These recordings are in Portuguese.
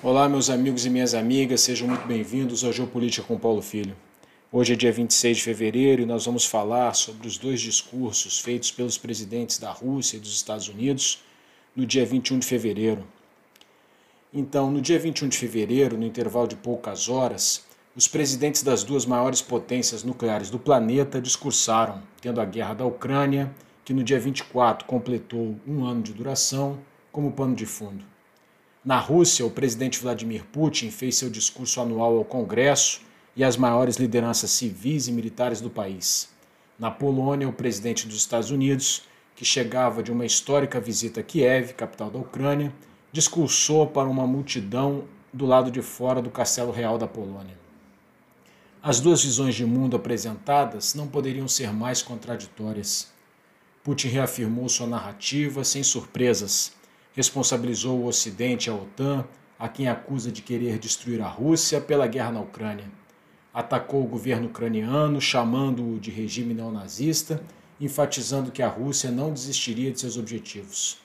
Olá, meus amigos e minhas amigas, sejam muito bem-vindos ao Geopolítica com Paulo Filho. Hoje é dia 26 de fevereiro e nós vamos falar sobre os dois discursos feitos pelos presidentes da Rússia e dos Estados Unidos no dia 21 de fevereiro. Então, no dia 21 de fevereiro, no intervalo de poucas horas, os presidentes das duas maiores potências nucleares do planeta discursaram, tendo a guerra da Ucrânia, que no dia 24 completou um ano de duração, como pano de fundo. Na Rússia, o presidente Vladimir Putin fez seu discurso anual ao Congresso e às maiores lideranças civis e militares do país. Na Polônia, o presidente dos Estados Unidos, que chegava de uma histórica visita a Kiev, capital da Ucrânia, discursou para uma multidão do lado de fora do Castelo Real da Polônia. As duas visões de mundo apresentadas não poderiam ser mais contraditórias. Putin reafirmou sua narrativa sem surpresas responsabilizou o Ocidente a OTAN, a quem acusa de querer destruir a Rússia pela guerra na Ucrânia. Atacou o governo ucraniano, chamando-o de regime neonazista, enfatizando que a Rússia não desistiria de seus objetivos.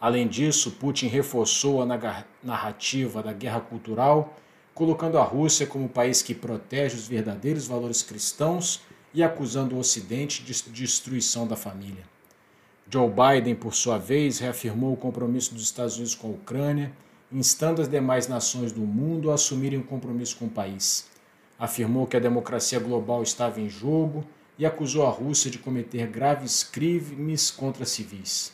Além disso, Putin reforçou a narrativa da guerra cultural, colocando a Rússia como o país que protege os verdadeiros valores cristãos e acusando o Ocidente de destruição da família. Joe Biden, por sua vez, reafirmou o compromisso dos Estados Unidos com a Ucrânia, instando as demais nações do mundo a assumirem um compromisso com o país. Afirmou que a democracia global estava em jogo e acusou a Rússia de cometer graves crimes contra civis.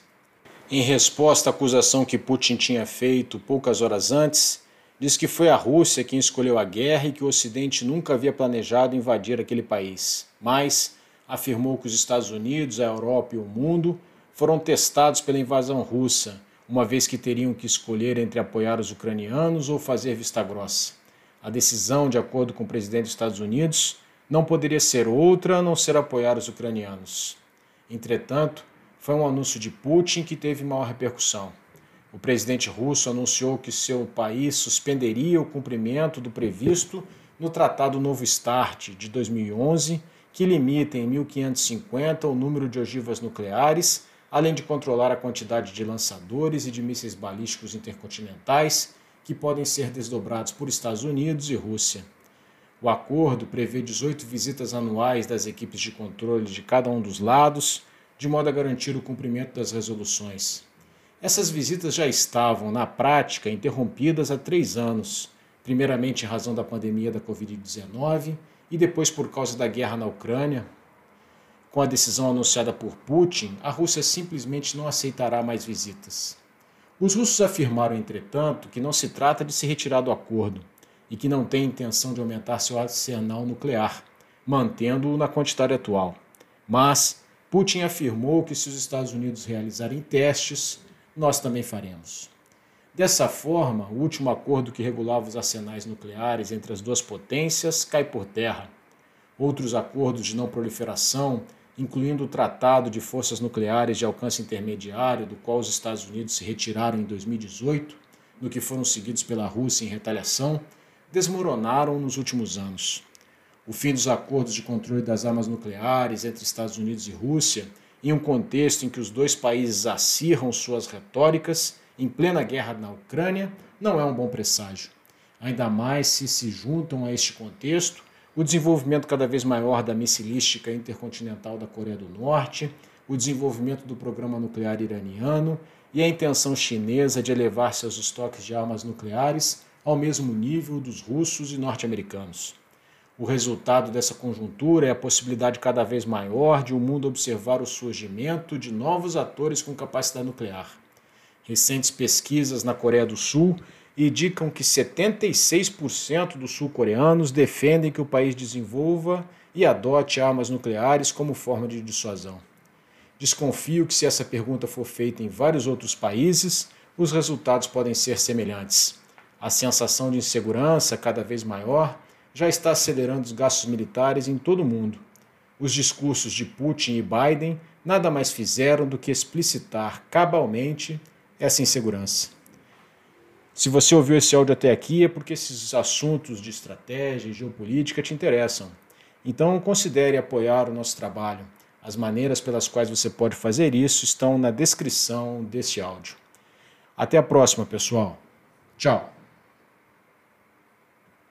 Em resposta à acusação que Putin tinha feito poucas horas antes, diz que foi a Rússia quem escolheu a guerra e que o Ocidente nunca havia planejado invadir aquele país, mas afirmou que os Estados Unidos, a Europa e o mundo foram testados pela invasão russa, uma vez que teriam que escolher entre apoiar os ucranianos ou fazer vista grossa. A decisão, de acordo com o presidente dos Estados Unidos, não poderia ser outra a não ser apoiar os ucranianos. Entretanto, foi um anúncio de Putin que teve maior repercussão. O presidente russo anunciou que seu país suspenderia o cumprimento do previsto no Tratado Novo START de 2011, que limita em 1550 o número de ogivas nucleares além de controlar a quantidade de lançadores e de mísseis balísticos intercontinentais que podem ser desdobrados por Estados Unidos e Rússia. O acordo prevê 18 visitas anuais das equipes de controle de cada um dos lados, de modo a garantir o cumprimento das resoluções. Essas visitas já estavam, na prática, interrompidas há três anos, primeiramente em razão da pandemia da Covid-19 e depois por causa da guerra na Ucrânia, com a decisão anunciada por Putin, a Rússia simplesmente não aceitará mais visitas. Os russos afirmaram, entretanto, que não se trata de se retirar do acordo e que não têm intenção de aumentar seu arsenal nuclear, mantendo-o na quantidade atual. Mas Putin afirmou que se os Estados Unidos realizarem testes, nós também faremos. Dessa forma, o último acordo que regulava os arsenais nucleares entre as duas potências cai por terra. Outros acordos de não proliferação incluindo o Tratado de Forças Nucleares de Alcance Intermediário, do qual os Estados Unidos se retiraram em 2018, no que foram seguidos pela Rússia em retaliação, desmoronaram nos últimos anos. O fim dos acordos de controle das armas nucleares entre Estados Unidos e Rússia, em um contexto em que os dois países acirram suas retóricas em plena guerra na Ucrânia, não é um bom presságio. Ainda mais se se juntam a este contexto o desenvolvimento cada vez maior da missilística intercontinental da Coreia do Norte, o desenvolvimento do programa nuclear iraniano e a intenção chinesa de elevar seus estoques de armas nucleares ao mesmo nível dos russos e norte-americanos. O resultado dessa conjuntura é a possibilidade cada vez maior de o mundo observar o surgimento de novos atores com capacidade nuclear. Recentes pesquisas na Coreia do Sul indicam que 76% dos sul-coreanos defendem que o país desenvolva e adote armas nucleares como forma de dissuasão. Desconfio que, se essa pergunta for feita em vários outros países, os resultados podem ser semelhantes. A sensação de insegurança, cada vez maior, já está acelerando os gastos militares em todo o mundo. Os discursos de Putin e Biden nada mais fizeram do que explicitar cabalmente essa insegurança. Se você ouviu esse áudio até aqui é porque esses assuntos de estratégia e geopolítica te interessam. Então considere apoiar o nosso trabalho. As maneiras pelas quais você pode fazer isso estão na descrição desse áudio. Até a próxima, pessoal. Tchau.